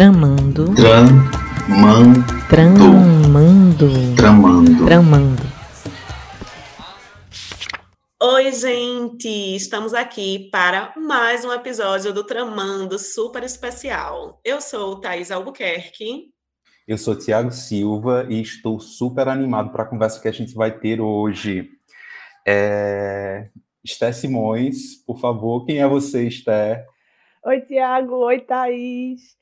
Tramando. Tramando. Tramando. Tramando. Tramando. Oi, gente! Estamos aqui para mais um episódio do Tramando super especial. Eu sou Thaís Albuquerque. Eu sou Tiago Silva e estou super animado para a conversa que a gente vai ter hoje. É... Esté Simões, por favor, quem é você, Esté? Oi, Tiago. Oi, Thaís.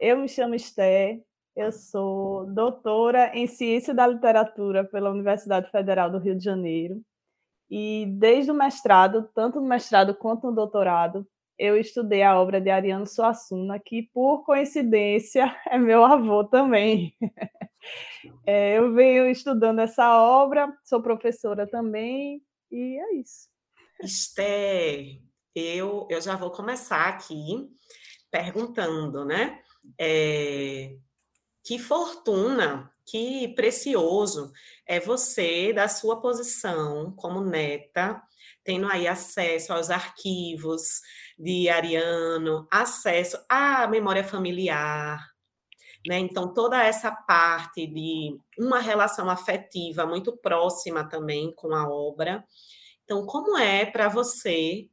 Eu me chamo Esté. Eu sou doutora em Ciência da Literatura pela Universidade Federal do Rio de Janeiro. E desde o mestrado, tanto no mestrado quanto no doutorado, eu estudei a obra de Ariano Suassuna, que, por coincidência, é meu avô também. É, eu venho estudando essa obra, sou professora também, e é isso. Esté, eu, eu já vou começar aqui perguntando, né? É, que fortuna, que precioso é você, da sua posição como neta, tendo aí acesso aos arquivos de Ariano, acesso à memória familiar, né? Então, toda essa parte de uma relação afetiva muito próxima também com a obra. Então, como é para você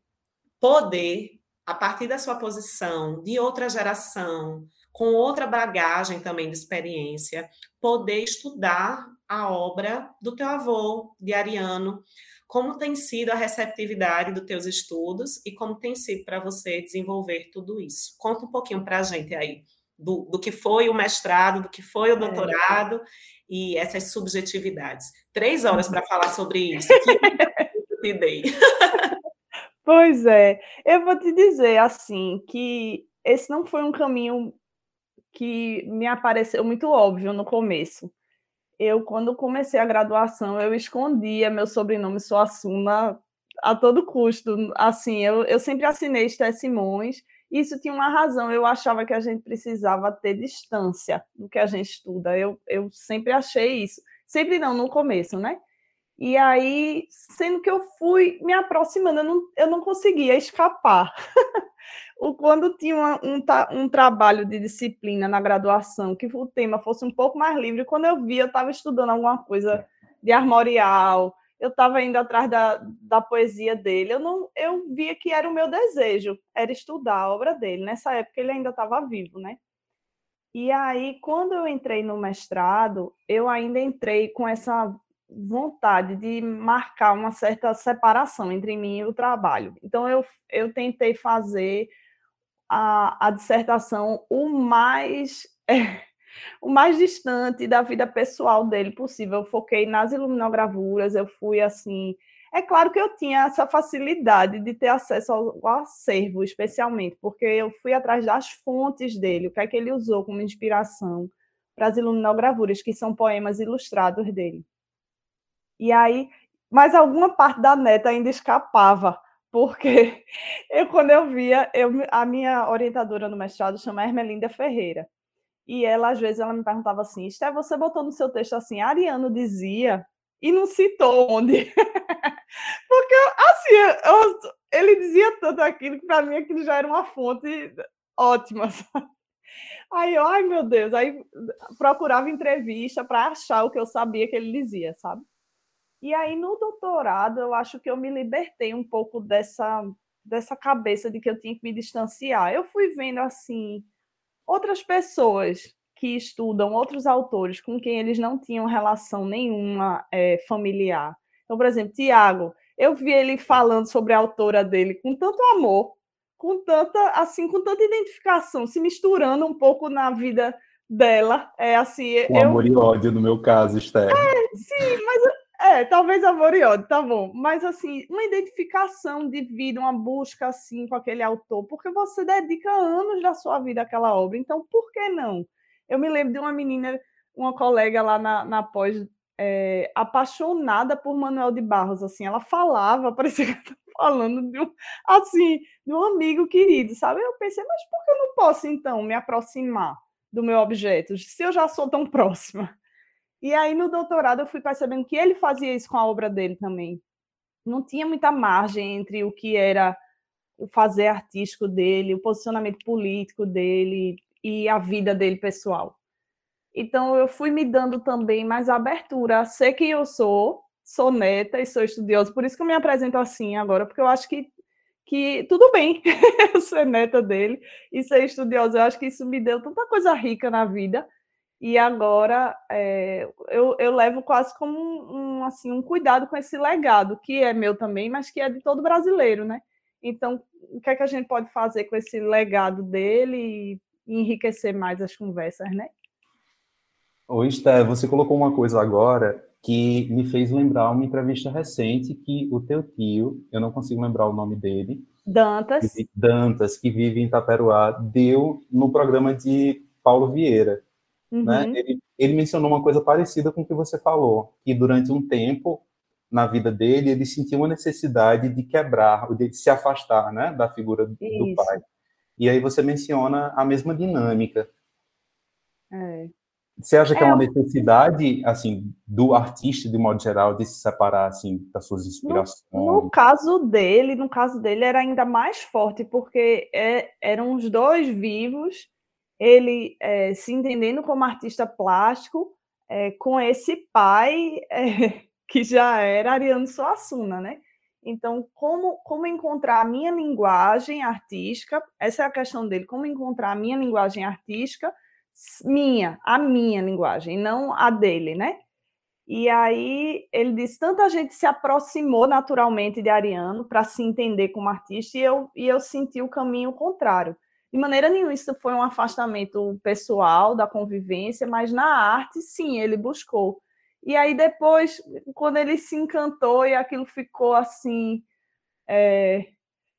poder, a partir da sua posição, de outra geração, com outra bagagem também de experiência, poder estudar a obra do teu avô, de Ariano, como tem sido a receptividade dos teus estudos e como tem sido para você desenvolver tudo isso. Conta um pouquinho para a gente aí do, do, que foi o mestrado, do que foi o é. doutorado é. e essas subjetividades. Três horas para falar sobre isso. Que te dei. Pois é, eu vou te dizer assim que esse não foi um caminho que me apareceu muito óbvio no começo. Eu, quando comecei a graduação, eu escondia meu sobrenome Suassuna a todo custo. Assim, eu, eu sempre assinei Esté Simões, isso tinha uma razão. Eu achava que a gente precisava ter distância do que a gente estuda. Eu, eu sempre achei isso. Sempre não, no começo, né? E aí, sendo que eu fui me aproximando, eu não, eu não conseguia escapar. Quando tinha uma, um, um trabalho de disciplina na graduação, que o tema fosse um pouco mais livre, quando eu via, eu estava estudando alguma coisa de armorial, eu estava indo atrás da, da poesia dele, eu não eu via que era o meu desejo, era estudar a obra dele. Nessa época ele ainda estava vivo, né? E aí, quando eu entrei no mestrado, eu ainda entrei com essa vontade de marcar uma certa separação entre mim e o trabalho. Então, eu, eu tentei fazer a, a dissertação o mais, é, o mais distante da vida pessoal dele possível. Eu foquei nas iluminogravuras, eu fui assim. É claro que eu tinha essa facilidade de ter acesso ao, acervo, especialmente, porque eu fui atrás das fontes dele, o que é que ele usou como inspiração para as iluminogravuras, que são poemas ilustrados dele. E aí, mas alguma parte da neta ainda escapava, porque eu, quando eu via, eu, a minha orientadora no mestrado chama Ermelinda Ferreira. E ela, às vezes, ela me perguntava assim: Esté, você botou no seu texto assim, Ariano dizia, e não citou onde. porque, assim, eu, ele dizia tanto aquilo que para mim aquilo já era uma fonte ótima. Sabe? Aí ai meu Deus, aí procurava entrevista para achar o que eu sabia que ele dizia, sabe? E aí, no doutorado, eu acho que eu me libertei um pouco dessa, dessa cabeça de que eu tinha que me distanciar. Eu fui vendo, assim, outras pessoas que estudam, outros autores com quem eles não tinham relação nenhuma é, familiar. Então, por exemplo, Tiago, eu vi ele falando sobre a autora dele com tanto amor, com tanta, assim, com tanta identificação, se misturando um pouco na vida dela. É assim, com eu... amor e ódio no meu caso, Esther. É, sim, mas é, talvez amor e ódio, tá bom. Mas, assim, uma identificação de vida, uma busca, assim, com aquele autor, porque você dedica anos da sua vida àquela obra. Então, por que não? Eu me lembro de uma menina, uma colega lá na, na pós, é, apaixonada por Manuel de Barros, assim, ela falava, parecia que estava falando de um, assim, de um amigo querido, sabe? Eu pensei, mas por que eu não posso, então, me aproximar do meu objeto, se eu já sou tão próxima? E aí, no doutorado, eu fui percebendo que ele fazia isso com a obra dele também. Não tinha muita margem entre o que era o fazer artístico dele, o posicionamento político dele e a vida dele pessoal. Então eu fui me dando também mais abertura a ser quem eu sou, sou neta e sou estudiosa, por isso que eu me apresento assim agora, porque eu acho que, que tudo bem ser neta dele e ser estudiosa, eu acho que isso me deu tanta coisa rica na vida, e agora é, eu, eu levo quase como um, um, assim, um cuidado com esse legado, que é meu também, mas que é de todo brasileiro, né? Então, o que é que a gente pode fazer com esse legado dele e enriquecer mais as conversas, né? Oi, Esté, você colocou uma coisa agora que me fez lembrar uma entrevista recente que o teu tio, eu não consigo lembrar o nome dele, Dantas, que, Dantas, que vive em Itaperuá, deu no programa de Paulo Vieira. Né? Uhum. Né? Ele, ele mencionou uma coisa parecida com o que você falou, que durante um tempo na vida dele ele sentiu uma necessidade de quebrar, de se afastar, né, da figura Isso. do pai. E aí você menciona a mesma dinâmica. É. Você acha que é, é uma necessidade, assim, do artista, de modo geral, de se separar, assim, das suas inspirações? No, no caso dele, no caso dele, era ainda mais forte, porque é, eram os dois vivos ele é, se entendendo como artista plástico, é, com esse pai é, que já era Ariano Suassuna, né? Então, como, como encontrar a minha linguagem artística? Essa é a questão dele, como encontrar a minha linguagem artística, minha, a minha linguagem, não a dele, né? E aí ele disse: tanta gente se aproximou naturalmente de Ariano para se entender como artista, e eu, e eu senti o caminho contrário. De maneira nenhuma, isso foi um afastamento pessoal da convivência, mas na arte, sim, ele buscou. E aí depois, quando ele se encantou e aquilo ficou assim, é,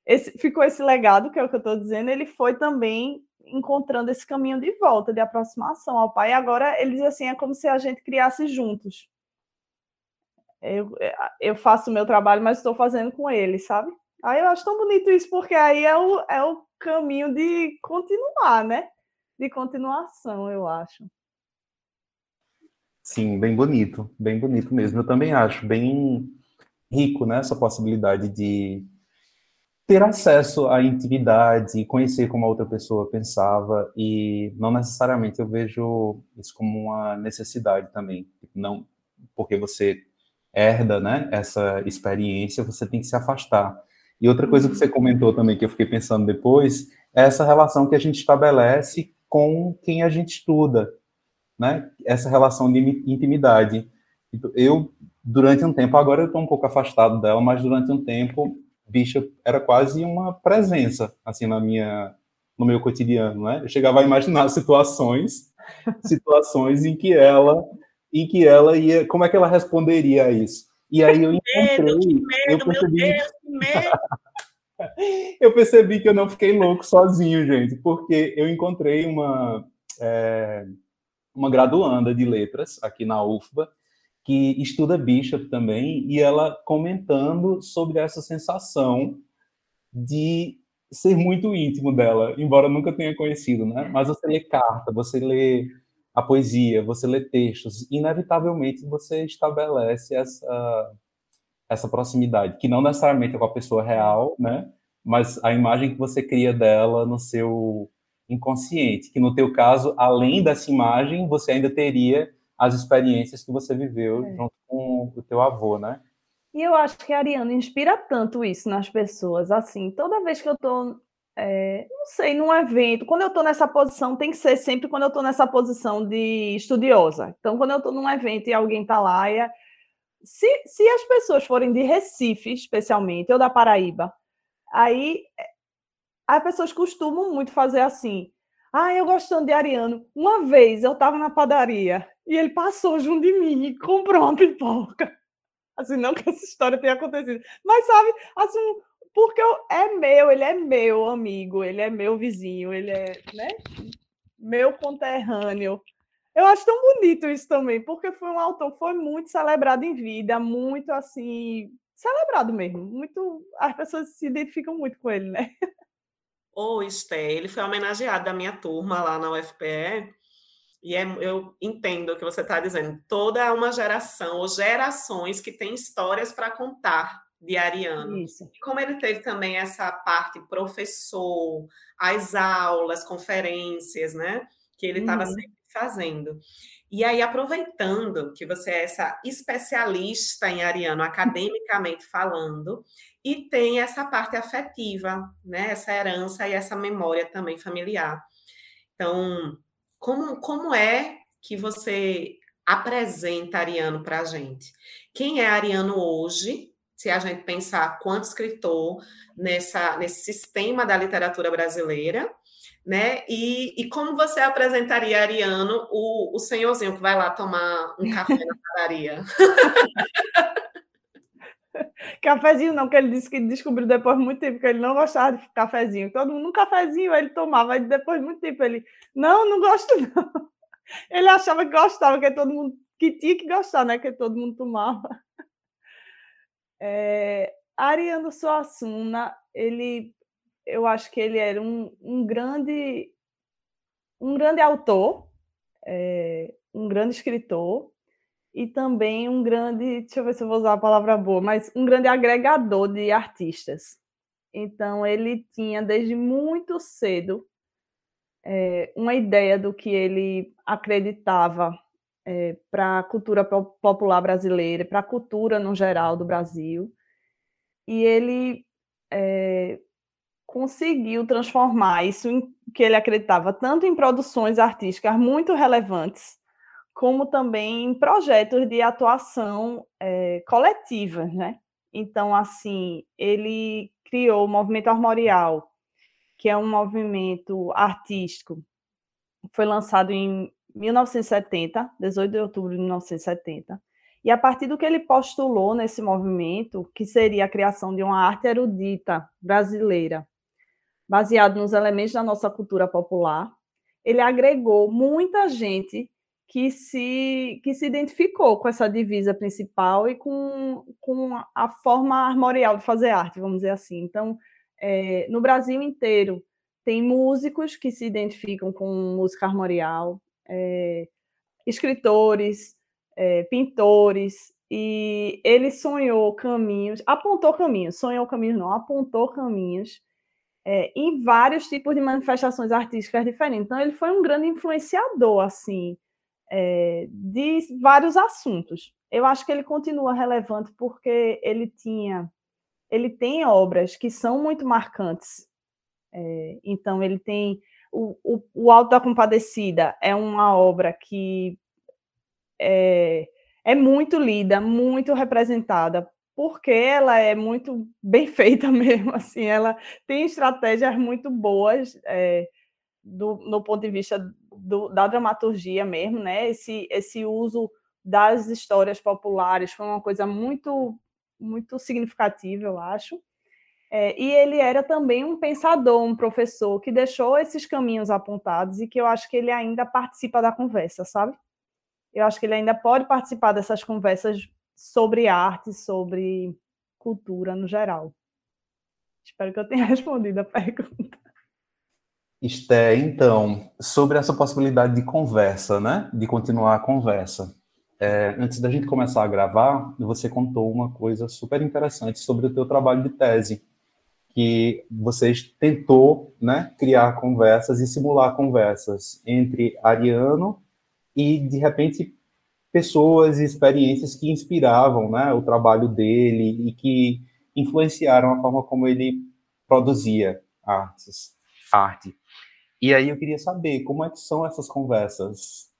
esse, ficou esse legado, que é o que eu estou dizendo, ele foi também encontrando esse caminho de volta, de aproximação ao pai. E agora ele diz assim, é como se a gente criasse juntos. Eu, eu faço o meu trabalho, mas estou fazendo com ele, sabe? Aí eu acho tão bonito isso, porque aí é o, é o caminho de continuar, né? De continuação, eu acho. Sim, bem bonito, bem bonito mesmo. Eu também acho bem rico, né, essa possibilidade de ter acesso à intimidade, conhecer como a outra pessoa pensava e não necessariamente eu vejo isso como uma necessidade também, não porque você herda, né, essa experiência, você tem que se afastar. E outra coisa que você comentou também, que eu fiquei pensando depois, é essa relação que a gente estabelece com quem a gente estuda, né? Essa relação de intimidade. Então, eu, durante um tempo, agora eu estou um pouco afastado dela, mas durante um tempo, bicha era quase uma presença, assim, na minha, no meu cotidiano, né? Eu chegava a imaginar situações, situações em que ela, em que ela ia, como é que ela responderia a isso? E aí eu encontrei. Medo, eu percebi, medo! eu percebi que eu não fiquei louco sozinho, gente, porque eu encontrei uma, é, uma graduanda de letras aqui na UFBA que estuda Bishop também, e ela comentando sobre essa sensação de ser muito íntimo dela, embora nunca tenha conhecido, né? Mas você lê carta, você lê a poesia, você lê textos, inevitavelmente você estabelece essa, essa proximidade, que não necessariamente é com a pessoa real, né? Mas a imagem que você cria dela no seu inconsciente, que no teu caso, além dessa imagem, você ainda teria as experiências que você viveu é. junto com o teu avô, né? E eu acho que a Ariana inspira tanto isso nas pessoas, assim, toda vez que eu tô é, não sei, num evento, quando eu estou nessa posição, tem que ser sempre quando eu estou nessa posição de estudiosa. Então, quando eu estou num evento e alguém está lá, e é, se, se as pessoas forem de Recife, especialmente, ou da Paraíba, aí é, as pessoas costumam muito fazer assim. Ah, eu gostando de Ariano. Uma vez eu estava na padaria e ele passou junto de mim e comprou uma pipoca. Assim, não que essa história tenha acontecido. Mas, sabe, assim, porque eu, é meu, ele é meu amigo, ele é meu vizinho, ele é, né, meu conterrâneo. Eu acho tão bonito isso também, porque foi um autor que foi muito celebrado em vida, muito assim, celebrado mesmo, muito, as pessoas se identificam muito com ele, né? Ô, Esté, ele foi homenageado da minha turma lá na UFPE, e é, eu entendo o que você está dizendo. Toda uma geração, ou gerações que têm histórias para contar de Ariano. Isso. E como ele teve também essa parte professor, as aulas, conferências, né? Que ele estava Uhum. sempre fazendo. E aí, aproveitando que você é essa especialista em Ariano, academicamente falando, e tem essa parte afetiva, né? Essa herança e essa memória também familiar. Então, como, como é que você apresenta Ariano para a gente? Quem é Ariano hoje? Se a gente pensar quanto escritor nessa, nesse sistema da literatura brasileira, né? E, e como você apresentaria Ariano, o, o senhorzinho que vai lá tomar um café na padaria? Cafezinho não, que ele disse que descobriu depois de muito tempo que ele não gostava de cafezinho. Todo mundo, um cafezinho ele tomava, e depois de muito tempo ele, não, não gosto não. Ele achava que gostava, que todo mundo, que tinha que gostar, né, que todo mundo tomava. É, Ariano Suassuna, ele, eu acho que ele era um, um grande, um grande autor, é, um grande escritor, e também um grande, deixa eu ver se eu vou usar a palavra boa, mas um grande agregador de artistas. Então, ele tinha desde muito cedo é, uma ideia do que ele acreditava é, para a cultura popular brasileira, para a cultura no geral do Brasil. E ele é, conseguiu transformar isso em que ele acreditava tanto em produções artísticas muito relevantes, como também em projetos de atuação é, coletiva, né? Então, assim, ele criou o Movimento Armorial, que é um movimento artístico, foi lançado em 1970, 18 de outubro de 1970, e a partir do que ele postulou nesse movimento, que seria a criação de uma arte erudita brasileira, baseado nos elementos da nossa cultura popular, ele agregou muita gente que se, que se identificou com essa divisa principal e com, com a forma armorial de fazer arte, vamos dizer assim. Então, é, no Brasil inteiro, tem músicos que se identificam com música armorial, é, escritores, é, pintores, e ele sonhou caminhos, apontou caminhos, sonhou caminhos não, apontou caminhos é, em vários tipos de manifestações artísticas diferentes. Então, ele foi um grande influenciador, assim, é, de vários assuntos. Eu acho que ele continua relevante porque ele tinha, ele tem obras que são muito marcantes. É, então, ele tem o, o, o Alto da Compadecida é uma obra que é, é muito lida, muito representada, porque ela é muito bem feita mesmo, assim, ela tem estratégias muito boas é, do, no ponto de vista do, da dramaturgia mesmo, né? Esse, esse uso das histórias populares foi uma coisa muito, muito significativa, eu acho. É, e ele era também um pensador, um professor que deixou esses caminhos apontados e que eu acho que ele ainda participa da conversa, sabe? Eu acho que ele ainda pode participar dessas conversas sobre arte, sobre cultura no geral. Espero que eu tenha respondido a pergunta. Esté, então, sobre essa possibilidade de conversa, né? De continuar a conversa. É, antes da gente começar a gravar, você contou uma coisa super interessante sobre o teu trabalho de tese, que você tentou, né, criar conversas e simular conversas entre Ariano e, de repente, pessoas e experiências que inspiravam, né, o trabalho dele e que influenciaram a forma como ele produzia artes, arte. E aí eu queria saber como é que são essas conversas.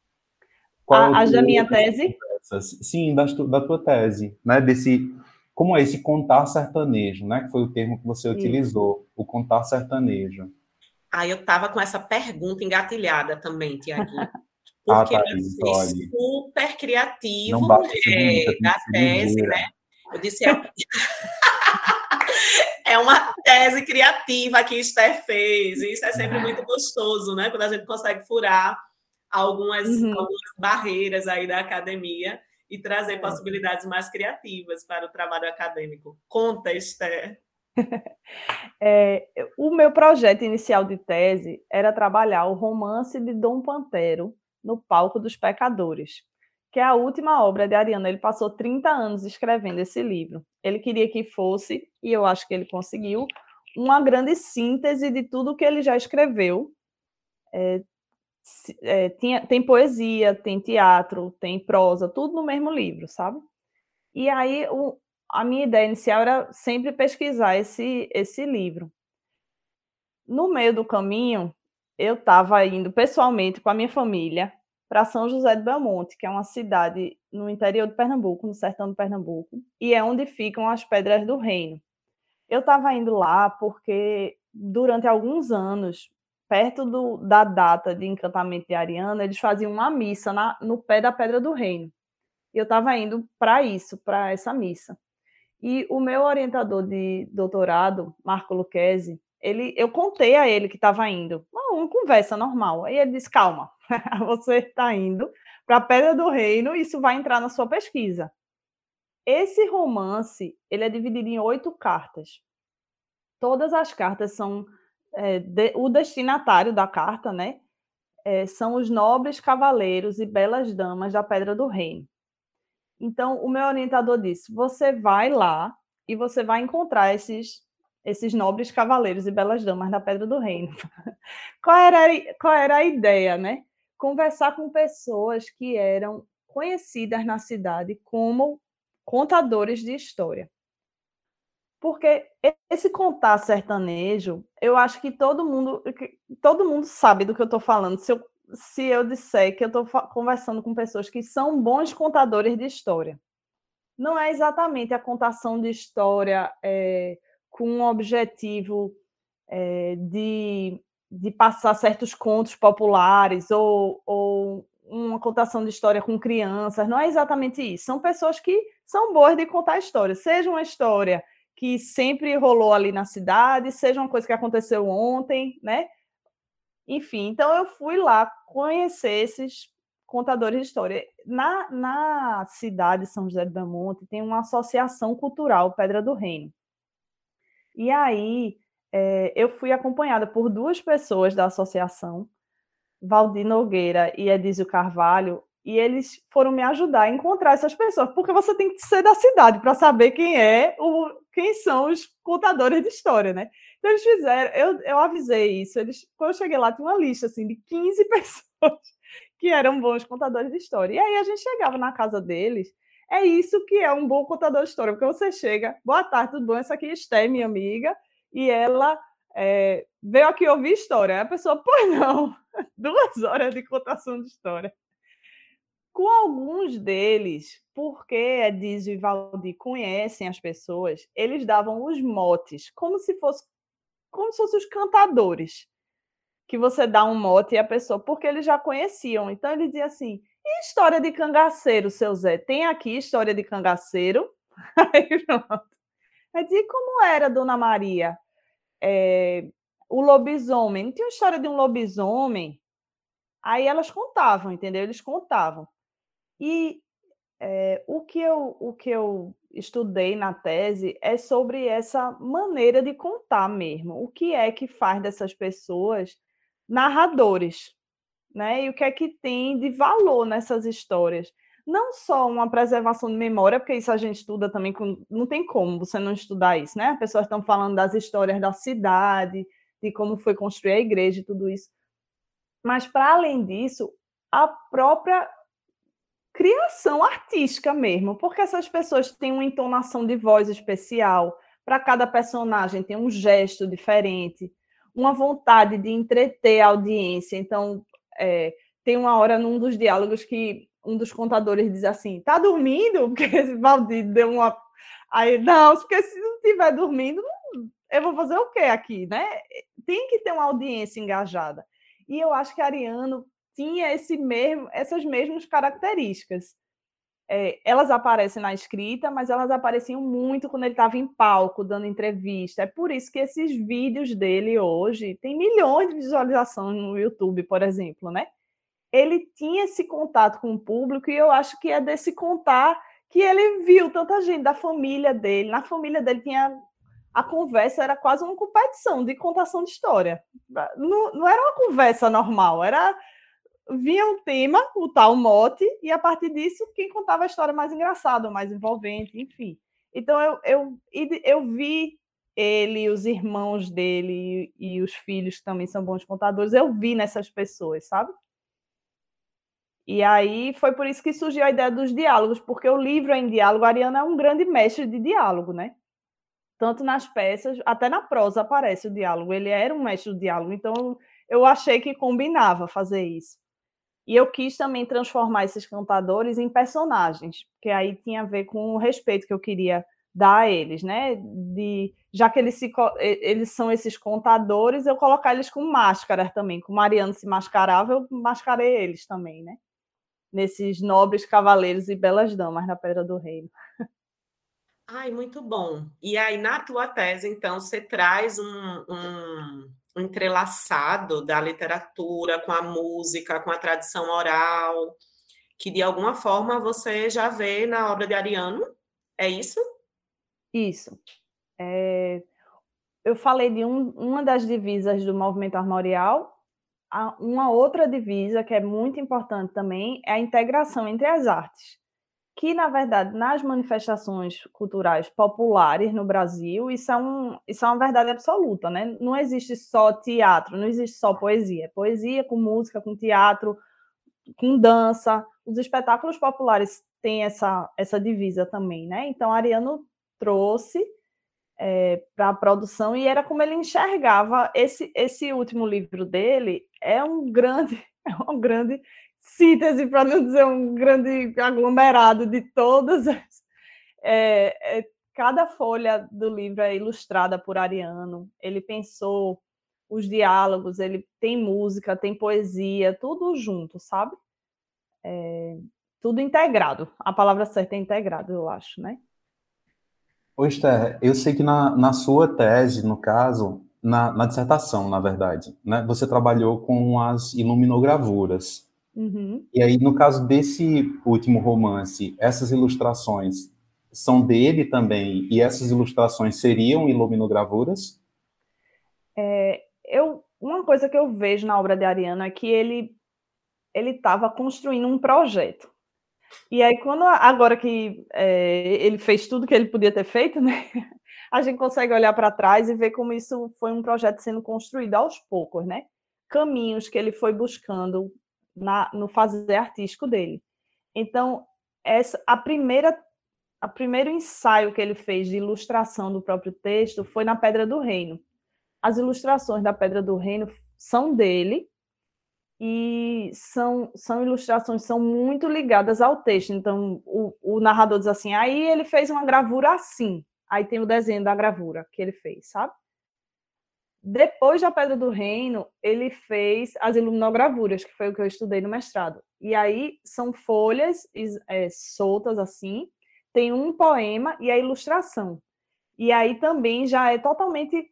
Qual a, é da minha tese? Conversas? Sim, da, da tua tese, né? Desse como é esse contar sertanejo, né? Que foi o termo que você Sim. utilizou, o contar sertanejo. Ah, eu estava com essa pergunta engatilhada também, Tiaguinho. Porque ah, tá, eu fui super criativo é, da tese, né? Eu disse, é, é uma tese criativa que Esther fez, e isso é sempre muito gostoso, né? Quando a gente consegue furar algumas, uhum. algumas barreiras aí da academia e trazer possibilidades mais criativas para o trabalho acadêmico. Conta, Esther. É, o meu projeto inicial de tese era trabalhar o romance de Dom Pantero no palco dos pecadores, que é a última obra de Ariano. Ele passou 30 anos escrevendo esse livro. Ele queria que fosse, e eu acho que ele conseguiu, uma grande síntese de tudo que ele já escreveu. É, é, tinha, tem poesia, tem teatro, tem prosa, tudo no mesmo livro, sabe? E aí o, a minha ideia inicial era sempre pesquisar esse, esse livro. No meio do caminho, eu estava indo pessoalmente com a minha família para São José de Belmonte, que é uma cidade no interior de Pernambuco, no sertão de Pernambuco, e é onde ficam as Pedras do Reino. Eu estava indo lá porque durante alguns anos, perto do, da data de encantamento de Ariana, eles faziam uma missa na, no pé da Pedra do Reino. E eu estava indo para isso, para essa missa. E o meu orientador de doutorado, Marco Luquezzi, ele, eu contei a ele que estava indo, uma, uma, conversa normal. Aí ele disse: calma, você está indo para a Pedra do Reino, isso vai entrar na sua pesquisa. Esse romance ele é dividido em oito cartas. Todas as cartas são é, de, o destinatário da carta, né? É, são os nobres cavaleiros e belas damas da Pedra do Reino. Então, o meu orientador disse: você vai lá e você vai encontrar esses esses nobres cavaleiros e belas damas da Pedra do Reino. qual, era, qual era a ideia, né? Conversar com pessoas que eram conhecidas na cidade como contadores de história. Porque esse contar sertanejo, eu acho que todo mundo, todo mundo sabe do que eu estou falando. Se eu, se eu disser que eu estou conversando com pessoas que são bons contadores de história, não é exatamente a contação de história é, com um objetivo é, de, de passar certos contos populares ou, ou uma contação de história com crianças, não é exatamente isso. São pessoas que são boas de contar história, seja uma história que sempre rolou ali na cidade, seja uma coisa que aconteceu ontem, né? Enfim, então eu fui lá conhecer esses contadores de história. Na, na cidade de São José de Belmonte tem uma associação cultural, Pedra do Reino. E aí é, eu fui acompanhada por duas pessoas da associação, Valdir Nogueira e Edísio Carvalho, e eles foram me ajudar a encontrar essas pessoas, porque você tem que ser da cidade para saber quem é o quem são os contadores de história, né? Então eles fizeram, eu, eu avisei isso, eles quando eu cheguei lá tinha uma lista assim de 15 pessoas que eram bons contadores de história. E aí a gente chegava na casa deles, é isso que é um bom contador de história, porque você chega, boa tarde, tudo bom? Essa aqui é Esté, minha amiga, e ela é, veio aqui ouvir história. A pessoa, pois não, duas horas de contação de história. Com alguns deles, porque Edísio e Valdir conhecem as pessoas, eles davam os motes, como se fosse como se fossem os cantadores, que você dá um mote e a pessoa, porque eles já conheciam. Então ele dizia assim: "E história de cangaceiro, seu Zé? Tem aqui história de cangaceiro?" Aí pronto. Disse, como era Dona Maria? É, o lobisomem, não tinha história de um lobisomem? Aí elas contavam, entendeu? Eles contavam. E é, o, que eu, o que eu estudei na tese é sobre essa maneira de contar mesmo. O que é que faz dessas pessoas narradores, né? E o que é que tem de valor nessas histórias? Não só uma preservação de memória, porque isso a gente estuda também, com, não tem como você não estudar isso, né? As pessoas estão falando das histórias da cidade, de como foi construir a igreja e tudo isso. Mas, para além disso, a própria criação artística mesmo, porque essas pessoas têm uma entonação de voz especial, para cada personagem tem um gesto diferente, uma vontade de entreter a audiência. Então, é, tem uma hora num dos diálogos que um dos contadores diz assim: tá dormindo? Porque Valdir deu uma. Aí, não, porque se não estiver dormindo, eu vou fazer o quê aqui, né? Tem que ter uma audiência engajada. E eu acho que Ariano tinha esse mesmo, essas mesmas características. É, elas aparecem na escrita, mas elas apareciam muito quando ele estava em palco, dando entrevista. É por isso que esses vídeos dele hoje têm milhões de visualizações no YouTube, por exemplo, né? Ele tinha esse contato com o público e eu acho que é desse contar que ele viu tanta gente da família dele. Na família dele tinha a conversa era quase uma competição de contação de história. Não, não era uma conversa normal, era vinha um tema, o tal mote, e a partir disso, quem contava a história mais engraçada, mais envolvente, enfim. Então, eu, eu, eu vi ele, os irmãos dele e, os filhos que também são bons contadores, eu vi nessas pessoas, sabe? E aí foi por isso que surgiu a ideia dos diálogos, porque o livro é em diálogo, a Ariana é um grande mestre de diálogo, né? Tanto nas peças, até na prosa aparece o diálogo. Ele era um mestre do diálogo, então eu achei que combinava fazer isso. E eu quis também transformar esses cantadores em personagens, porque aí tinha a ver com o respeito que eu queria dar a eles, né? De, já que eles, se, eles são esses contadores, eu colocar eles com máscaras também. Como Mariano se mascarava, eu mascarei eles também, né? Nesses nobres cavaleiros e belas damas na Pedra do Reino. Ai, muito bom. E aí, na tua tese, então, você traz um, um entrelaçado da literatura com a música, com a tradição oral, que de alguma forma você já vê na obra de Ariano. É isso? Isso. É... Eu falei de um, uma das divisas do movimento armorial. Uma outra divisa que é muito importante também é a integração entre as artes que, na verdade, nas manifestações culturais populares no Brasil, isso é, um, isso é uma verdade absoluta, né? Não existe só teatro, não existe só poesia. É poesia com música, com teatro, com dança. Os espetáculos populares têm essa, essa divisa também, né? Então, Ariano trouxe é, para a produção e era como ele enxergava esse, esse último livro dele é um grande é um grande síntese, para não dizer um grande aglomerado de todas as. É, é, cada folha do livro é ilustrada por Ariano. Ele pensou os diálogos, ele tem música, tem poesia, tudo junto, sabe? É, tudo integrado. A palavra certa é integrado, eu acho, né? Ô, Esther, eu sei que na, na sua tese, no caso, na, na dissertação, na verdade, né, você trabalhou com as iluminogravuras. Uhum. E aí, no caso desse último romance, essas ilustrações são dele também, e essas ilustrações seriam iluminogravuras? É, eu, uma coisa que eu vejo na obra de Ariano é que ele ele estava construindo um projeto. E aí, quando agora que é, ele fez tudo que ele podia ter feito, né? A gente consegue olhar para trás e ver como isso foi um projeto sendo construído aos poucos, né? Caminhos que ele foi buscando na, no fazer artístico dele. Então, essa a primeira a primeiro ensaio que ele fez de ilustração do próprio texto foi na Pedra do Reino. As ilustrações da Pedra do Reino são dele e são, são ilustrações são muito ligadas ao texto. Então, o, o narrador diz assim: aí ele fez uma gravura assim. Aí tem o desenho da gravura que ele fez, sabe? Depois da Pedra do Reino, ele fez as iluminogravuras, que foi o que eu estudei no mestrado. E aí são folhas é, soltas assim, tem um poema e a ilustração. E aí também já é totalmente.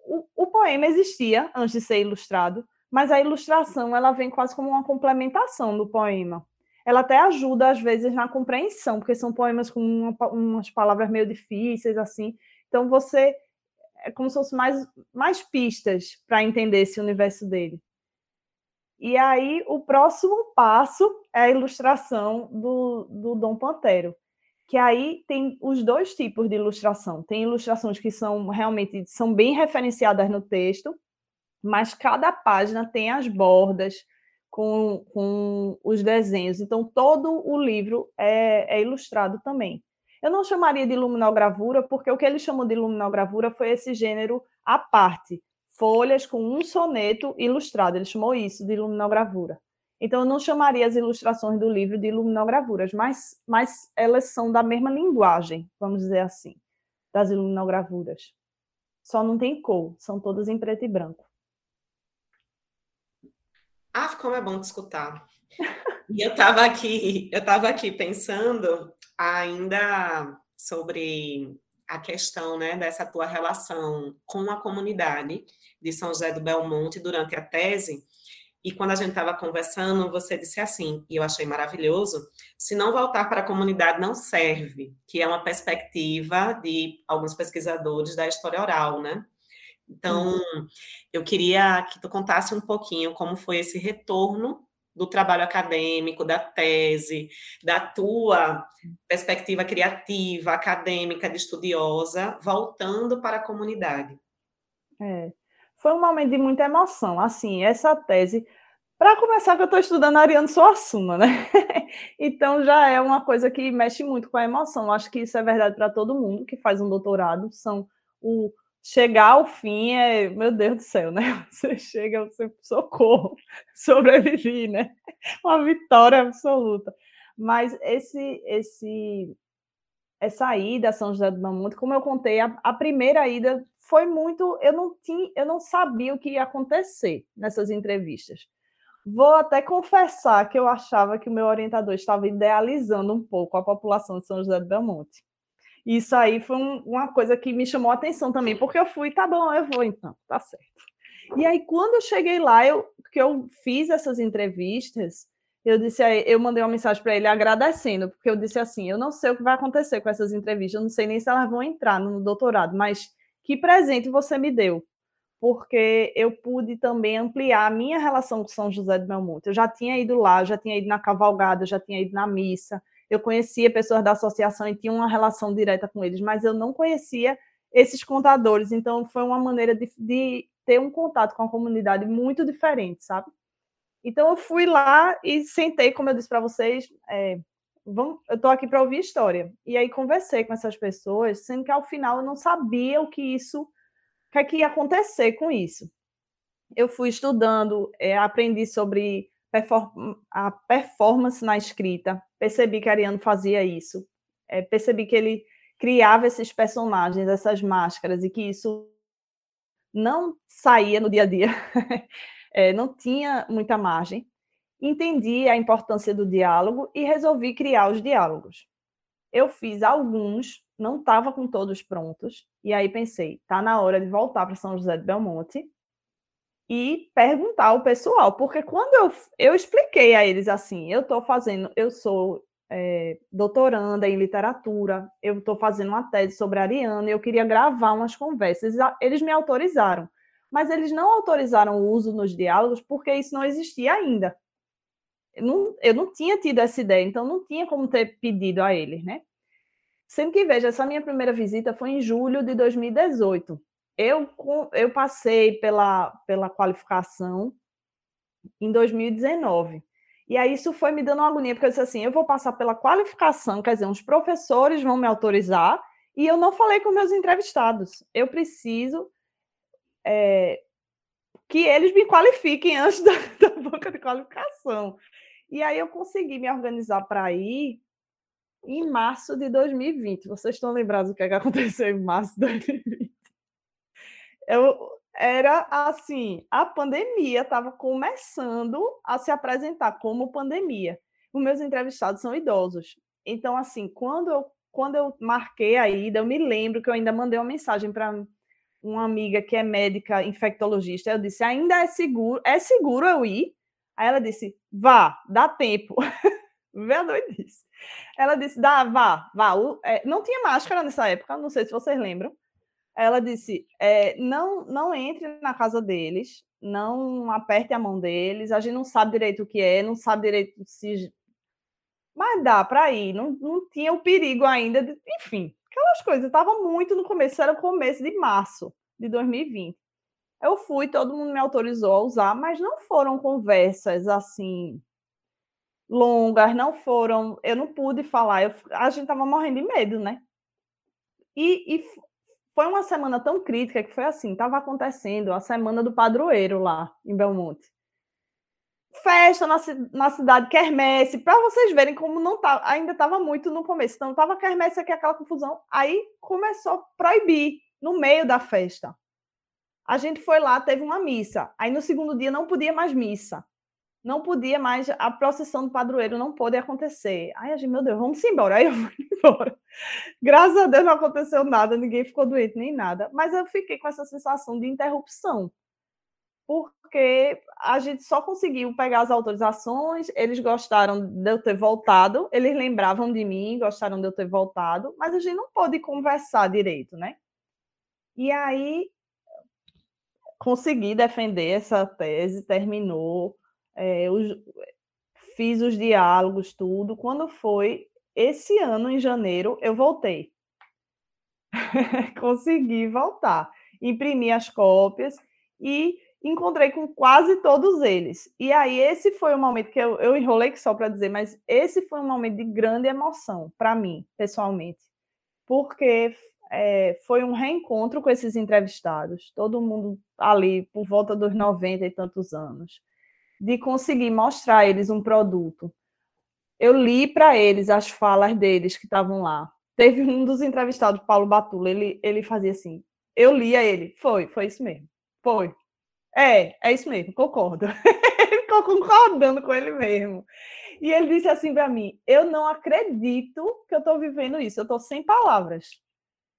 O, o poema existia antes de ser ilustrado, mas a ilustração ela vem quase como uma complementação do poema. Ela até ajuda, às vezes, na compreensão, porque são poemas com uma, umas palavras meio difíceis, assim. Então, você é como se fosse mais, mais pistas para entender esse universo dele. E aí, o próximo passo é a ilustração do, do Dom Pantero, que aí tem os dois tipos de ilustração. Tem ilustrações que são realmente são bem referenciadas no texto, mas cada página tem as bordas com, com os desenhos. Então, todo o livro é, é ilustrado também. Eu não chamaria de luminogravura, porque o que ele chamou de luminogravura foi esse gênero à parte, folhas com um soneto ilustrado. Ele chamou isso de luminogravura. Então, eu não chamaria as ilustrações do livro de luminogravuras, mas, mas elas são da mesma linguagem, vamos dizer assim, das iluminogravuras. Só não tem cor, são todas em preto e branco. Ah, como é bom te escutar. E eu estava aqui, eu estava aqui pensando ainda sobre a questão né, dessa tua relação com a comunidade de São José do Belmonte durante a tese. E quando a gente estava conversando, você disse assim, e eu achei maravilhoso: se não voltar para a comunidade não serve, que é uma perspectiva de alguns pesquisadores da história oral, né? Então, uhum. eu queria que tu contasse um pouquinho como foi esse retorno do trabalho acadêmico, da tese, da tua perspectiva criativa, acadêmica, de estudiosa, voltando para a comunidade. É. Foi um momento de muita emoção. Assim, essa tese. Para começar, que eu estou estudando Ariano Suassuna, né? então já é uma coisa que mexe muito com a emoção. Acho que isso é verdade para todo mundo que faz um doutorado. São o chegar ao fim é, meu Deus do céu, né? Você chega, você socorro, sobrevivi, né? Uma vitória absoluta. Mas esse, esse, essa ida a São José do Mamuto, como eu contei, a, a, primeira ida foi muito, eu não tinha, eu não sabia o que ia acontecer nessas entrevistas. Vou até confessar que eu achava que o meu orientador estava idealizando um pouco a população de São José do Belmonte isso aí foi um, uma coisa que me chamou a atenção também, porque eu fui, tá bom, eu vou então, tá certo. E aí, quando eu cheguei lá, eu, que eu fiz essas entrevistas, eu disse aí, eu mandei uma mensagem para ele agradecendo, porque eu disse assim, eu não sei o que vai acontecer com essas entrevistas, eu não sei nem se elas vão entrar no doutorado, mas que presente você me deu, porque eu pude também ampliar a minha relação com São José de Belmonte. Eu já tinha ido lá, já tinha ido na cavalgada, já tinha ido na missa, eu conhecia pessoas da associação e tinha uma relação direta com eles, mas eu não conhecia esses contadores, então foi uma maneira de, de ter um contato com a comunidade muito diferente, sabe? Então eu fui lá e sentei, como eu disse para vocês, é, vamos, eu estou aqui para ouvir história. E aí conversei com essas pessoas, sendo que ao final eu não sabia o que isso, o que, é que ia acontecer com isso. Eu fui estudando, é, aprendi sobre a performance na escrita. Percebi que Ariano fazia isso. É, percebi que ele criava esses personagens, essas máscaras, e que isso não saía no dia a dia, é, não tinha muita margem. Entendi a importância do diálogo e resolvi criar os diálogos. Eu fiz alguns, não estava com todos prontos, e aí pensei, tá na hora de voltar para São José de Belmonte e perguntar ao pessoal, porque quando eu, eu expliquei a eles assim, eu estou fazendo, eu sou é, doutoranda em literatura, eu estou fazendo uma tese sobre a Ariana, eu queria gravar umas conversas, eles me autorizaram, mas eles não autorizaram o uso nos diálogos porque isso não existia ainda. Eu não, eu não tinha tido essa ideia, então não tinha como ter pedido a eles, né? Sendo que, veja, essa minha primeira visita foi em julho de 2018 eu, eu passei pela, pela qualificação em 2019. E aí isso foi me dando uma agonia, porque eu disse assim, eu vou passar pela qualificação, quer dizer, uns professores vão me autorizar, e eu não falei com meus entrevistados. Eu preciso é, que eles me qualifiquem antes da, da banca de qualificação. E aí eu consegui me organizar para ir em março de 2020. Vocês estão lembrados do que, é que aconteceu em março de 2020? Eu era assim, a pandemia estava começando a se apresentar como pandemia. Os meus entrevistados são idosos. Então, assim, quando eu, quando eu marquei a ida, eu me lembro que eu ainda mandei uma mensagem para uma amiga que é médica infectologista. Eu disse: ainda é seguro, é seguro eu ir? Aí ela disse: vá, dá tempo. Vê a doidice. Ela disse: dá, vá, vá. É, não tinha máscara nessa época, não sei se vocês lembram. Ela disse: é, não, não entre na casa deles, não aperte a mão deles. A gente não sabe direito o que é, não sabe direito se. Mas dá para ir, não, não tinha o perigo ainda. De... enfim, aquelas coisas. Estava muito no começo, era o começo de março de 2020. Eu fui, todo mundo me autorizou a usar, mas não foram conversas assim longas, não foram. Eu não pude falar, eu, a gente estava morrendo de medo, né? E, e foi uma semana tão crítica que foi assim, estava acontecendo a semana do padroeiro lá em Belmonte. Festa na, na cidade, quermesse, para vocês verem como não tá, ainda estava muito no começo. Então, estava quermesse aqui, aquela confusão. Aí começou a proibir no meio da festa. A gente foi lá, teve uma missa. Aí no segundo dia não podia mais missa não podia mais, a procissão do padroeiro não pôde acontecer. Aí a gente, meu Deus, vamos embora. Aí eu fui embora. Graças a Deus não aconteceu nada, ninguém ficou doente nem nada. Mas eu fiquei com essa sensação de interrupção, porque a gente só conseguiu pegar as autorizações, eles gostaram de eu ter voltado, eles lembravam de mim, gostaram de eu ter voltado, mas a gente não pôde conversar direito, né? E aí consegui defender essa tese, terminou é, os, fiz os diálogos, tudo. Quando foi esse ano, em janeiro, eu voltei. Consegui voltar. Imprimi as cópias e encontrei com quase todos eles. E aí, esse foi o momento que eu, eu enrolei só para dizer, mas esse foi um momento de grande emoção para mim, pessoalmente, porque é, foi um reencontro com esses entrevistados, todo mundo ali por volta dos 90 e tantos anos, de conseguir mostrar a eles um produto. Eu li para eles as falas deles que estavam lá. Teve um dos entrevistados, Paulo Batula, ele, ele fazia assim, eu li a ele, foi, foi isso mesmo, foi, é, é isso mesmo, concordo. ele ficou concordando com ele mesmo. E ele disse assim para mim: Eu não acredito que eu estou vivendo isso, eu estou sem palavras.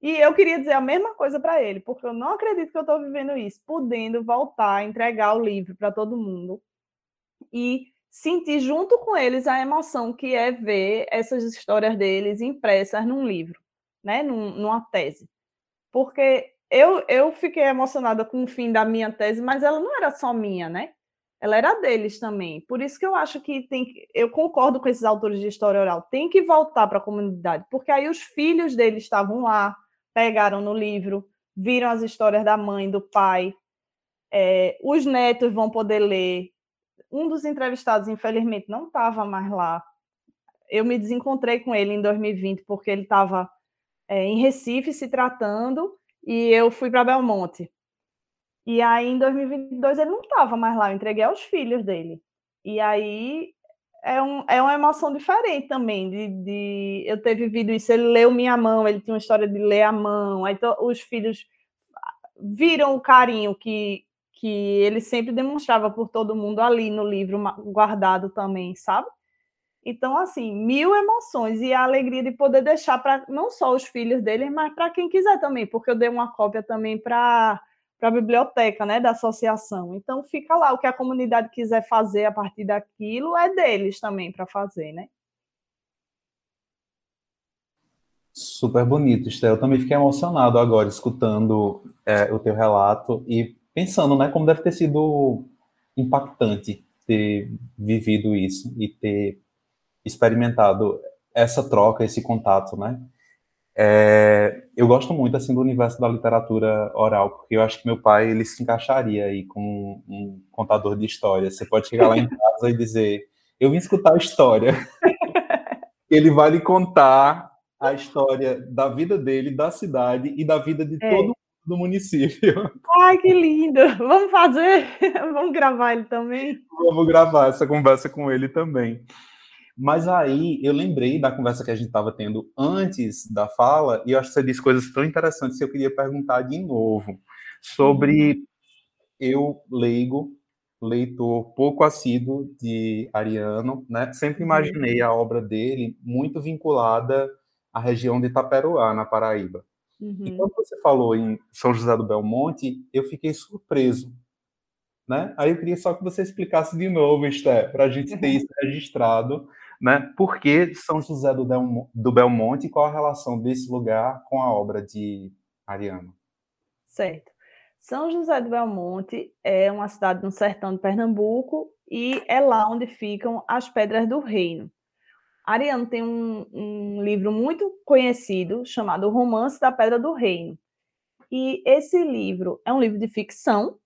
E eu queria dizer a mesma coisa para ele, porque eu não acredito que eu estou vivendo isso, podendo voltar, entregar o livro para todo mundo e sentir junto com eles a emoção que é ver essas histórias deles impressas num livro, né, num, numa tese. Porque eu, eu fiquei emocionada com o fim da minha tese, mas ela não era só minha, né? Ela era deles também. Por isso que eu acho que tem que, eu concordo com esses autores de história oral, tem que voltar para a comunidade, porque aí os filhos deles estavam lá, pegaram no livro, viram as histórias da mãe, do pai, é, os netos vão poder ler. Um dos entrevistados, infelizmente, não estava mais lá. Eu me desencontrei com ele em 2020 porque ele estava é, em Recife se tratando e eu fui para Belmonte. E aí, em 2022, ele não estava mais lá, eu entreguei aos filhos dele. E aí, é, um, é uma emoção diferente também, de, de eu ter vivido isso. Ele leu Minha Mão, ele tinha uma história de ler a mão, aí to, os filhos viram o carinho que, que ele sempre demonstrava por todo mundo ali no livro guardado também, sabe? Então, assim, mil emoções e a alegria de poder deixar para não só os filhos dele, mas para quem quiser também, porque eu dei uma cópia também para a biblioteca né, da associação. Então, fica lá, o que a comunidade quiser fazer a partir daquilo é deles também para fazer, né? Super bonito, Estel. Eu também fiquei emocionado agora escutando é, o teu relato e pensando, né, como deve ter sido impactante ter vivido isso e ter experimentado essa troca, esse contato, né? É, eu gosto muito assim do universo da literatura oral, porque eu acho que meu pai ele se encaixaria aí como um contador de histórias. Você pode chegar lá em casa e dizer: "Eu vim escutar a história". ele vai lhe contar a história da vida dele, da cidade e da vida de é. todo do município. Ai, que lindo! Vamos fazer? Vamos gravar ele também? Vamos gravar essa conversa com ele também. Mas aí eu lembrei da conversa que a gente estava tendo antes da fala, e eu acho que você disse coisas tão interessantes que eu queria perguntar de novo sobre eu, leigo, leitor pouco assíduo de Ariano, né? Sempre uhum. imaginei a obra dele muito vinculada à região de Itaperuá, na Paraíba. Uhum. E quando você falou em São José do Belmonte, eu fiquei surpreso. Né? Aí eu queria só que você explicasse de novo, Esté, para a gente ter isso registrado, né? Por que São José do, Del, do Belmonte e qual a relação desse lugar com a obra de Ariano? Certo. São José do Belmonte é uma cidade no sertão de Pernambuco e é lá onde ficam as Pedras do Reino. Ariano tem um, um livro muito conhecido chamado Romance da Pedra do Reino. E esse livro é um livro de ficção,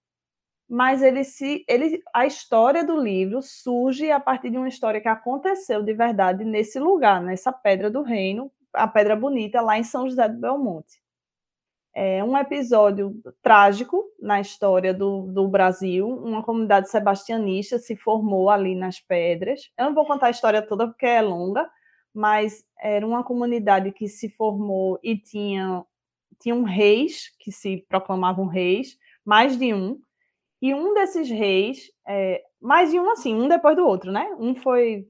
mas ele se ele a história do livro surge a partir de uma história que aconteceu de verdade nesse lugar, nessa pedra do reino, a pedra bonita lá em São José do Belmonte. É um episódio trágico na história do, do Brasil. Uma comunidade sebastianista se formou ali nas pedras. Eu não vou contar a história toda porque é longa, mas era uma comunidade que se formou e tinha tinham reis que se proclamavam reis, mais de um, e um desses reis, é, mais de um assim, um depois do outro, né? Um foi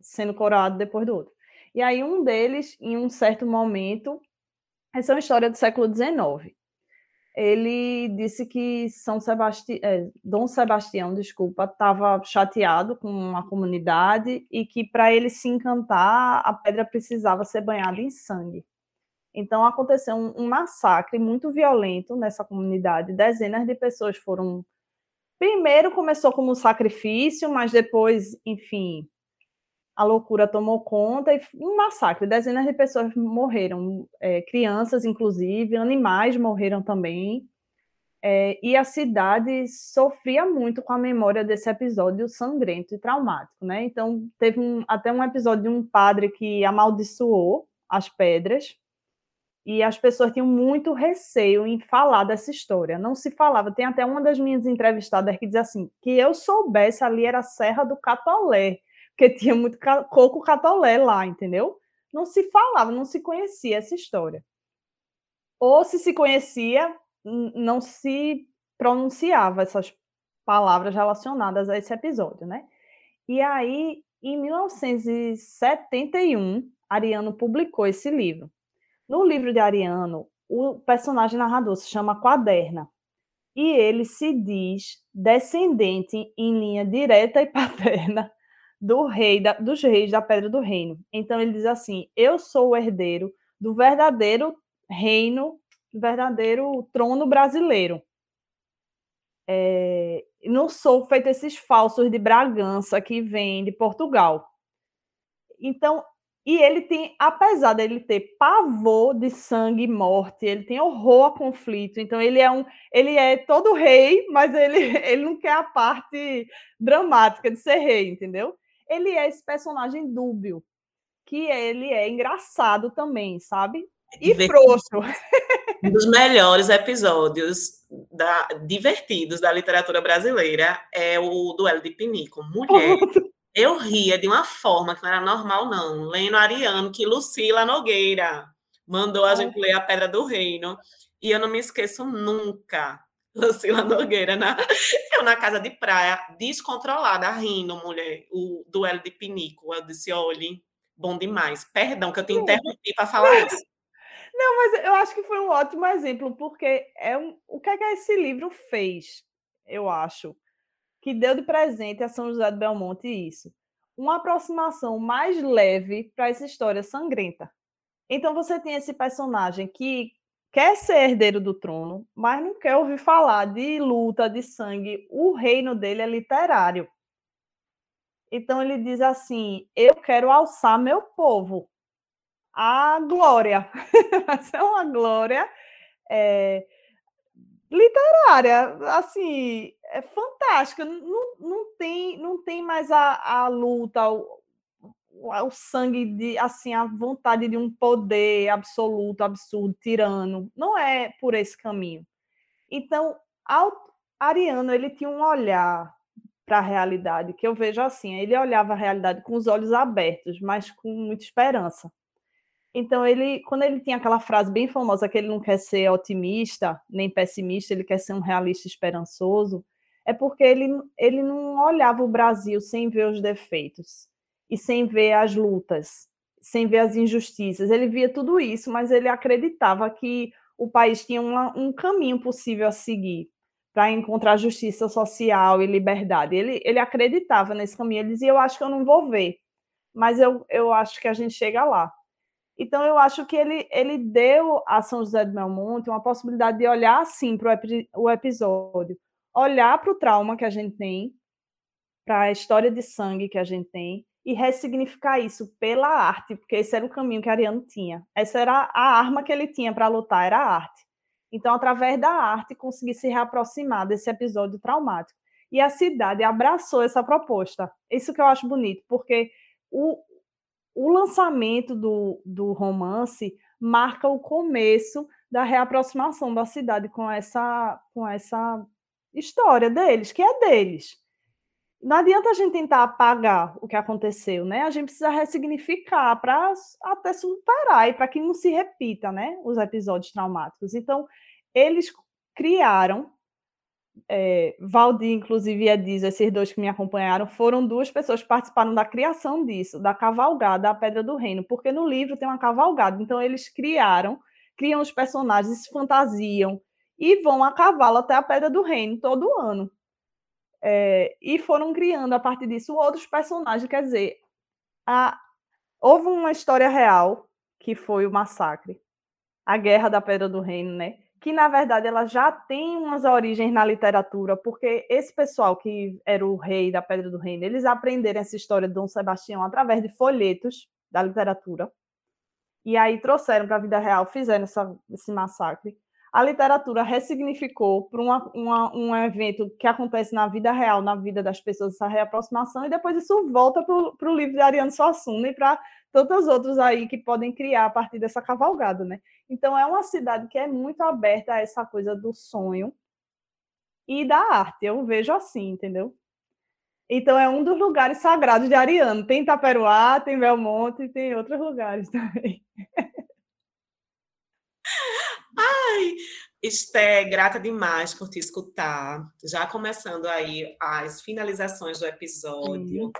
sendo coroado depois do outro. E aí um deles, em um certo momento, essa é uma história do século XIX. Ele disse que São Sebastião, é, Dom Sebastião, desculpa, estava chateado com a comunidade e que para ele se encantar, a pedra precisava ser banhada em sangue. Então, aconteceu um, um, massacre muito violento nessa comunidade. Dezenas de pessoas foram primeiro começou como um sacrifício, mas depois, enfim, a loucura tomou conta e um massacre. Dezenas de pessoas morreram, é, crianças, inclusive, animais morreram também. É, e a cidade sofria muito com a memória desse episódio sangrento e traumático, né? Então, teve um, até um episódio de um padre que amaldiçoou as pedras e as pessoas tinham muito receio em falar dessa história. Não se falava. Tem até uma das minhas entrevistadas que diz assim: que eu soubesse ali era a Serra do Catolé, porque tinha muito coco catolé lá, entendeu? Não se falava, não se conhecia essa história. Ou se se conhecia, não se pronunciava essas palavras relacionadas a esse episódio, né? E aí, em 1971, Ariano publicou esse livro. No livro de Ariano, o personagem narrador se chama Quaderna. E ele se diz descendente em linha direta e paterna do rei da, dos reis da Pedra do Reino. Então ele diz assim: Eu sou o herdeiro do verdadeiro reino verdadeiro trono brasileiro. É, não sou feito esses falsos de Bragança que vêm de Portugal. Então, e ele tem, apesar dele ter pavor de sangue e morte, ele tem horror a conflito. Então ele é um, ele é todo rei, mas ele, ele não quer a parte dramática de ser rei, entendeu? Ele é esse personagem dúbio, que ele é engraçado também, sabe? E frouxo. Um dos melhores episódios da, divertidos da literatura brasileira é o Duelo de Pinico. Mulher, eu ria de uma forma que não era normal, não. Lendo Ariano, que Lucila Nogueira mandou a gente ler A Pedra do Reino. E eu não me esqueço nunca. Lucila Nogueira, na, eu na casa de praia, descontrolada, rindo, mulher, o duelo de Pinico. Eu disse: olhe, bom demais. Perdão que eu te interrompi para falar isso. Não, mas eu acho que foi um ótimo exemplo, porque é um, o que é que esse livro fez, eu acho, que deu de presente a São José do Belmonte isso. Uma aproximação mais leve para essa história sangrenta. Então você tem esse personagem que quer ser herdeiro do trono, mas não quer ouvir falar de luta, de sangue. O reino dele é literário. Então ele diz assim: Eu quero alçar meu povo a glória. Vai ser uma glória é, literária, assim, é fantástica. Não, não, tem, não tem mais a, a luta, o, sangue de assim a vontade de um poder absoluto, absurdo, tirano. Não é por esse caminho. Então, Ariano ele tinha um olhar para a realidade que eu vejo assim. Ele olhava a realidade com os olhos abertos, mas com muita esperança. Então, ele, quando ele tinha aquela frase bem famosa que ele não quer ser otimista nem pessimista, ele quer ser um realista esperançoso, é porque ele, ele não olhava o Brasil sem ver os defeitos e sem ver as lutas, sem ver as injustiças. Ele via tudo isso, mas ele acreditava que o país tinha uma, um caminho possível a seguir para encontrar justiça social e liberdade. Ele, ele acreditava nesse caminho. Ele dizia: Eu acho que eu não vou ver, mas eu, eu acho que a gente chega lá. Então, eu acho que ele, ele deu a São José do Belmonte uma possibilidade de olhar assim para o episódio, olhar para o trauma que a gente tem, para a história de sangue que a gente tem, e ressignificar isso pela arte, porque esse era o caminho que Ariano tinha. Essa era a arma que ele tinha para lutar, era a arte. Então, através da arte, conseguir se reaproximar desse episódio traumático. E a cidade abraçou essa proposta. Isso que eu acho bonito, porque o, o lançamento do, do romance marca o começo da reaproximação da cidade com essa, com essa história deles, que é deles. Não adianta a gente tentar apagar o que aconteceu, né? A gente precisa ressignificar para até superar e para que não se repita, né? Os episódios traumáticos. Então, eles criaram é, Valdir, inclusive, e Ediso, esses dois que me acompanharam, foram duas pessoas que participaram da criação disso, da cavalgada da Pedra do Reino, porque no livro tem uma cavalgada, então eles criaram, criam os personagens, se fantasiam e vão a cavalo até a Pedra do Reino todo ano. É, e foram criando, a partir disso, outros personagens, quer dizer, a, houve uma história real, que foi o massacre, a Guerra da Pedra do Reino, né? que na verdade ela já tem umas origens na literatura, porque esse pessoal que era o rei da Pedra do Reino, eles aprenderam essa história de Dom Sebastião através de folhetos da literatura, e aí trouxeram para a vida real, fizeram essa, esse massacre. A literatura ressignificou para um evento que acontece na vida real, na vida das pessoas, essa reaproximação, e depois isso volta para o livro de Ariano Suassuna e para tantos outros aí que podem criar a partir dessa cavalgada, né? Então é uma cidade que é muito aberta a essa coisa do sonho e da arte, eu vejo assim, entendeu? Então é um dos lugares sagrados de Ariano. Tem Itaperuá, tem Belmonte tem outros lugares também. Ai, Esté, grata demais por te escutar. Já começando aí as finalizações do episódio.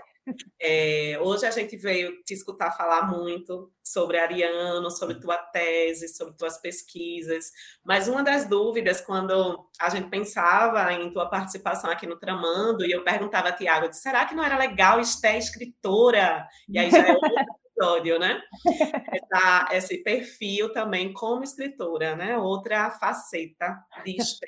É, hoje a gente veio te escutar falar muito sobre Ariano, sobre tua tese, sobre tuas pesquisas. Mas uma das dúvidas, quando a gente pensava em tua participação aqui no Tramando, e eu perguntava a Tiago, será que não era legal Esté escritora? E aí já é outro episódio, né? Essa, esse perfil também como escritora, né? Outra faceta de Esté.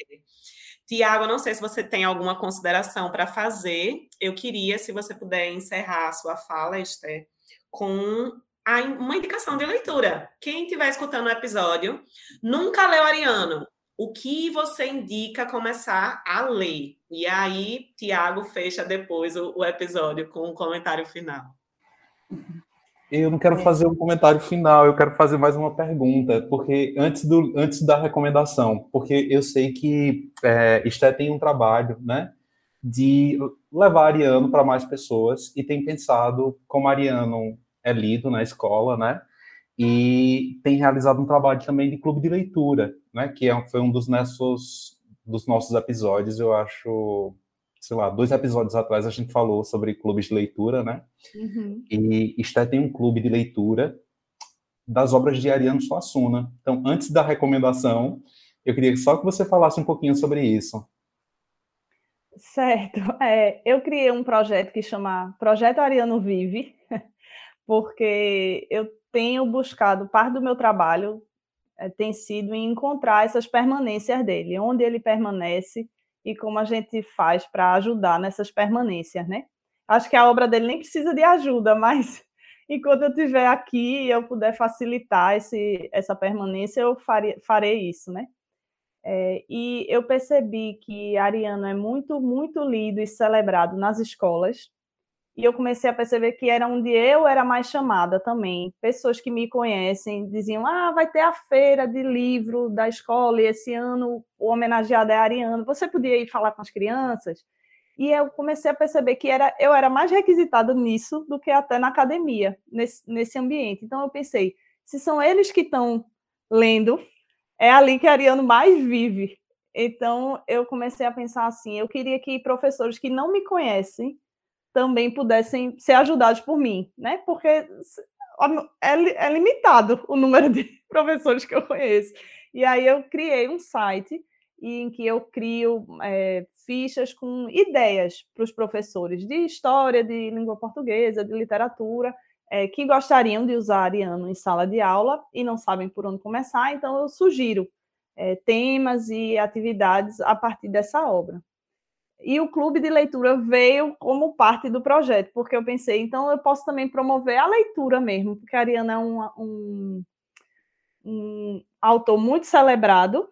Tiago, não sei se você tem alguma consideração para fazer. Eu queria, se você puder encerrar a sua fala, Esther, com a, uma indicação de leitura. Quem estiver escutando o episódio, nunca leu Ariano. O que você indica começar a ler? E aí, Tiago fecha depois o, o episódio com um comentário final. Eu não quero é. fazer um comentário final, eu quero fazer mais uma pergunta, porque antes, do, antes da recomendação, porque eu sei que é, Esté tem um trabalho, né, de levar Ariano para mais pessoas e tem pensado como Ariano é lido na escola, né, e tem realizado um trabalho também de clube de leitura, né, que é, foi um dos nossos, dos nossos episódios, eu acho sei lá, dois episódios atrás a gente falou sobre clubes de leitura, né? Uhum. E Esté tem um clube de leitura das obras de Ariano Suassuna. Então, antes da recomendação, eu queria só que você falasse um pouquinho sobre isso. Certo. É, eu criei um projeto que chama Projeto Ariano Vive, porque eu tenho buscado, parte do meu trabalho é, tem sido em encontrar essas permanências dele, onde ele permanece, e como a gente faz para ajudar nessas permanências, né? Acho que a obra dele nem precisa de ajuda, mas enquanto eu estiver aqui e eu puder facilitar esse, essa permanência, eu farei, farei isso, né? É, e eu percebi que Ariano é muito, muito lido e celebrado nas escolas, e eu comecei a perceber que era onde eu era mais chamada também. Pessoas que me conhecem diziam: ah, vai ter a feira de livro da escola, e esse ano o homenageado é Ariano. Você podia ir falar com as crianças? E eu comecei a perceber que era, eu era mais requisitada nisso do que até na academia, nesse, nesse ambiente. Então eu pensei: se são eles que estão lendo, é ali que Ariano mais vive. Então eu comecei a pensar assim: eu queria que professores que não me conhecem também pudessem ser ajudados por mim, né? Porque é, é limitado o número de professores que eu conheço. E aí eu criei um site em que eu crio é, fichas com ideias para os professores de história, de língua portuguesa, de literatura, é, que gostariam de usar Ariano em sala de aula e não sabem por onde começar, então eu sugiro é, temas e atividades a partir dessa obra. E o clube de leitura veio como parte do projeto, porque eu pensei, então eu posso também promover a leitura mesmo, porque a Ariana é um, um, um autor muito celebrado,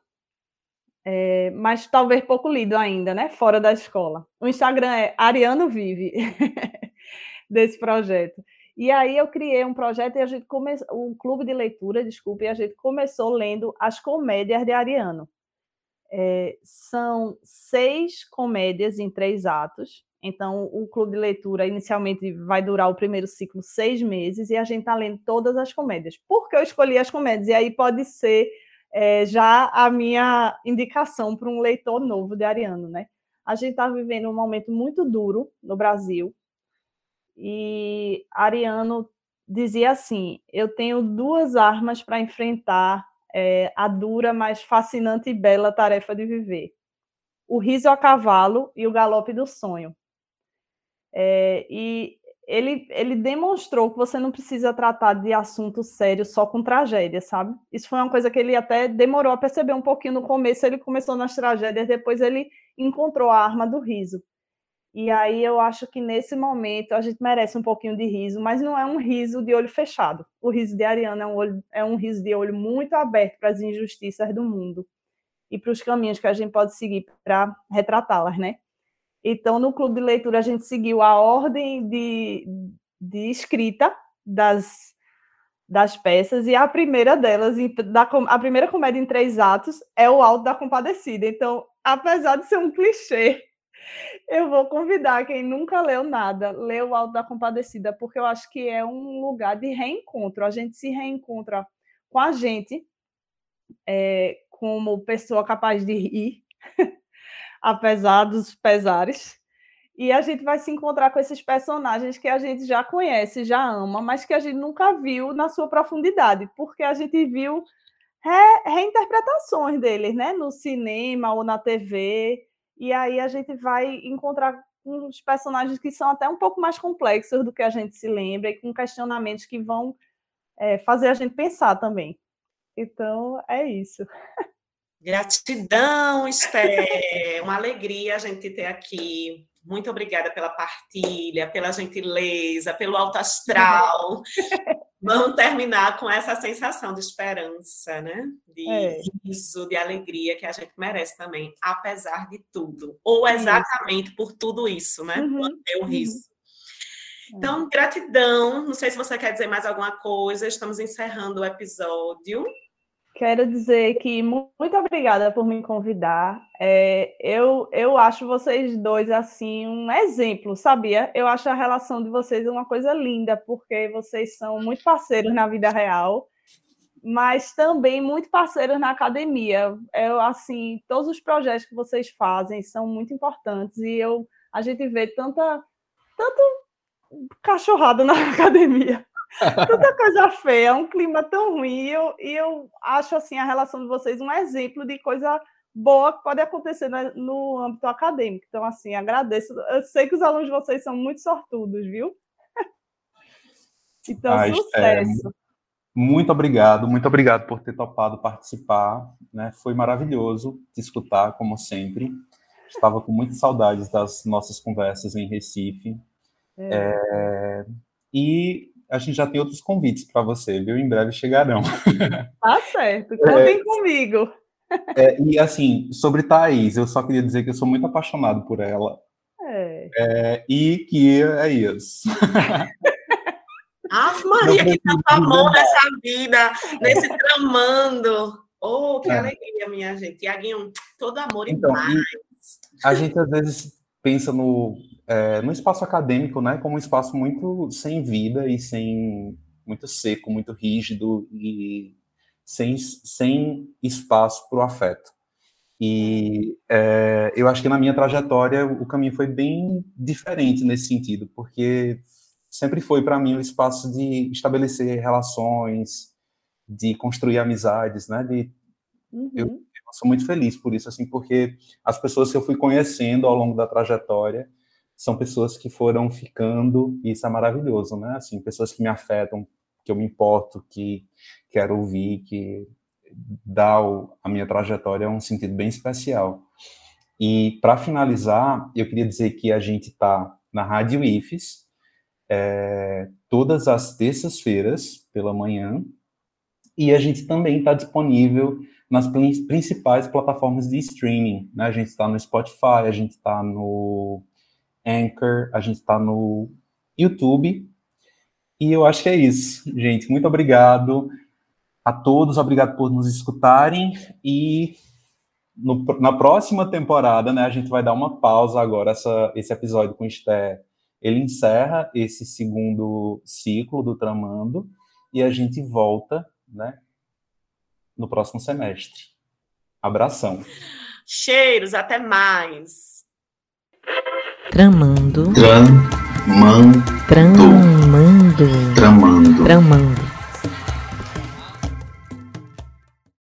é, mas talvez pouco lido ainda, né? Fora da escola. O Instagram é Ariano Vive, desse projeto. E aí eu criei um projeto e a gente começou, o clube de leitura, desculpe, e a gente começou lendo as comédias de Ariano. É, são seis comédias em três atos. Então, o clube de leitura inicialmente vai durar o primeiro ciclo seis meses e a gente está lendo todas as comédias. Por que eu escolhi as comédias? E aí pode ser é, já a minha indicação para um leitor novo de Ariano, né? A gente está vivendo um momento muito duro no Brasil e Ariano dizia assim: eu tenho duas armas para enfrentar é, a dura, mas fascinante e bela tarefa de viver. O riso a cavalo e o galope do sonho. É, e ele, ele demonstrou que você não precisa tratar de assunto sério só com tragédia, sabe? Isso foi uma coisa que ele até demorou a perceber um pouquinho no começo. Ele começou nas tragédias, depois ele encontrou a arma do riso. E aí eu acho que nesse momento a gente merece um pouquinho de riso, mas não é um riso de olho fechado. O riso de Ariana é um, olho, é um riso de olho muito aberto para as injustiças do mundo e para os caminhos que a gente pode seguir para retratá-las, né? Então, no clube de leitura, a gente seguiu a ordem de, de escrita das, das peças, e a primeira delas, da, a primeira comédia em três atos, é o Alto da Compadecida. Então, apesar de ser um clichê, eu vou convidar quem nunca leu nada, ler o Alto da Compadecida, porque eu acho que é um lugar de reencontro. A gente se reencontra com a gente, é, como pessoa capaz de rir, apesar dos pesares. E a gente vai se encontrar com esses personagens que a gente já conhece, já ama, mas que a gente nunca viu na sua profundidade, porque a gente viu re reinterpretações deles, né, no cinema ou na TV. E aí a gente vai encontrar uns personagens que são até um pouco mais complexos do que a gente se lembra e com questionamentos que vão é, fazer a gente pensar também. Então, é isso. Gratidão, Esther. Uma alegria a gente ter aqui. Muito obrigada pela partilha, pela gentileza, pelo alto astral. Vamos terminar com essa sensação de esperança, né? De é. riso, de alegria que a gente merece também, apesar de tudo. Ou exatamente isso. por tudo isso, né? Uhum. O uhum. riso. Uhum. Então, gratidão. Não sei se você quer dizer mais alguma coisa. Estamos encerrando o episódio. Quero dizer que muito obrigada por me convidar. É, eu, eu acho vocês dois assim um exemplo, sabia? Eu acho a relação de vocês uma coisa linda, porque vocês são muito parceiros na vida real, mas também muito parceiros na academia. Eu assim, todos os projetos que vocês fazem são muito importantes e eu a gente vê tanta tanto cachorrada na academia. Tanta coisa feia, um clima tão ruim. E eu, e eu acho assim a relação de vocês um exemplo de coisa boa que pode acontecer no âmbito acadêmico. Então, assim, agradeço. Eu sei que os alunos de vocês são muito sortudos, viu? Então, ah, sucesso. É, muito obrigado, muito obrigado por ter topado participar. Né? Foi maravilhoso te escutar, como sempre. Estava com muitas saudades das nossas conversas em Recife. É. É, e a gente já tem outros convites para você, viu? Em breve chegarão. Tá certo, contem é, comigo. É, e assim, sobre Thaís, eu só queria dizer que eu sou muito apaixonado por ela. É. é e que é isso. Ah, Maria, que tanto amor nessa vida, nesse tramando. Oh, que é. alegria, minha gente. Tiaguinho, todo amor então, e mais. A gente às vezes pensa no, é, no espaço acadêmico, né, como um espaço muito sem vida e sem muito seco, muito rígido e sem, sem espaço para o afeto. E é, eu acho que na minha trajetória o caminho foi bem diferente nesse sentido, porque sempre foi para mim o espaço de estabelecer relações, de construir amizades, né? De, uhum. eu, eu, sou muito feliz por isso, assim, porque as pessoas que eu fui conhecendo ao longo da trajetória são pessoas que foram ficando, e isso é maravilhoso, né? Assim, pessoas que me afetam, que eu me importo, que quero ouvir, que dá a minha trajetória um sentido bem especial. E para finalizar, eu queria dizer que a gente está na Rádio IFES, é, todas as terças-feiras pela manhã, e a gente também está disponível nas principais plataformas de streaming. Né? A gente está no Spotify, a gente está no Anchor, a gente está no YouTube. E eu acho que é isso, gente. Muito obrigado a todos, obrigado por nos escutarem. E no, na próxima temporada, né, a gente vai dar uma pausa agora. Essa, esse episódio com o Esther, ele encerra esse segundo ciclo do Tramando e a gente volta, né, no próximo semestre. Abração. Cheiros, até mais. Tramando. Tramando. Tramando. Tramando. Tramando.